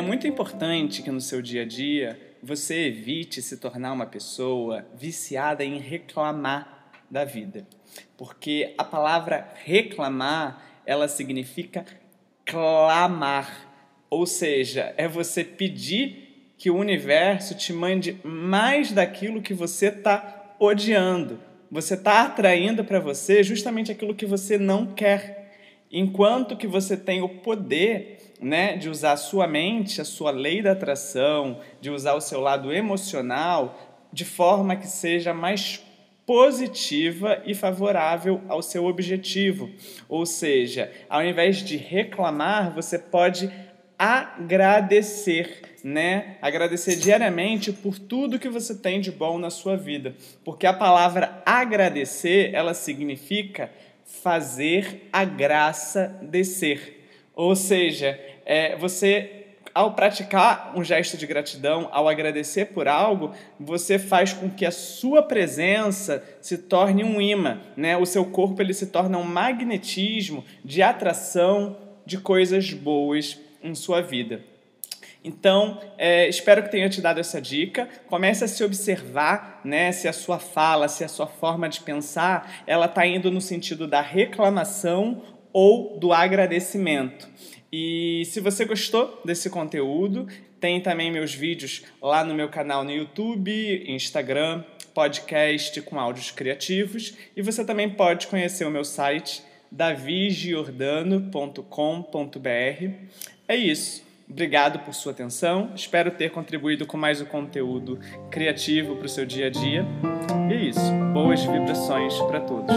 muito importante que no seu dia a dia você evite se tornar uma pessoa viciada em reclamar da vida. Porque a palavra reclamar, ela significa clamar. Ou seja, é você pedir que o universo te mande mais daquilo que você está odiando. Você está atraindo para você justamente aquilo que você não quer. Enquanto que você tem o poder né, de usar a sua mente, a sua lei da atração, de usar o seu lado emocional de forma que seja mais positiva e favorável ao seu objetivo. Ou seja, ao invés de reclamar, você pode agradecer, né? Agradecer diariamente por tudo que você tem de bom na sua vida. Porque a palavra agradecer, ela significa fazer a graça descer. Ou seja, é, você ao praticar um gesto de gratidão, ao agradecer por algo, você faz com que a sua presença se torne um imã, né? O seu corpo ele se torna um magnetismo de atração de coisas boas em sua vida. Então, é, espero que tenha te dado essa dica. Comece a se observar, né, se a sua fala, se a sua forma de pensar, ela está indo no sentido da reclamação ou do agradecimento. E se você gostou desse conteúdo, tem também meus vídeos lá no meu canal no YouTube, Instagram, podcast com áudios criativos. E você também pode conhecer o meu site davigiordano.com.br. É isso. Obrigado por sua atenção. Espero ter contribuído com mais um conteúdo criativo para o seu dia a dia. E é isso. Boas vibrações para todos.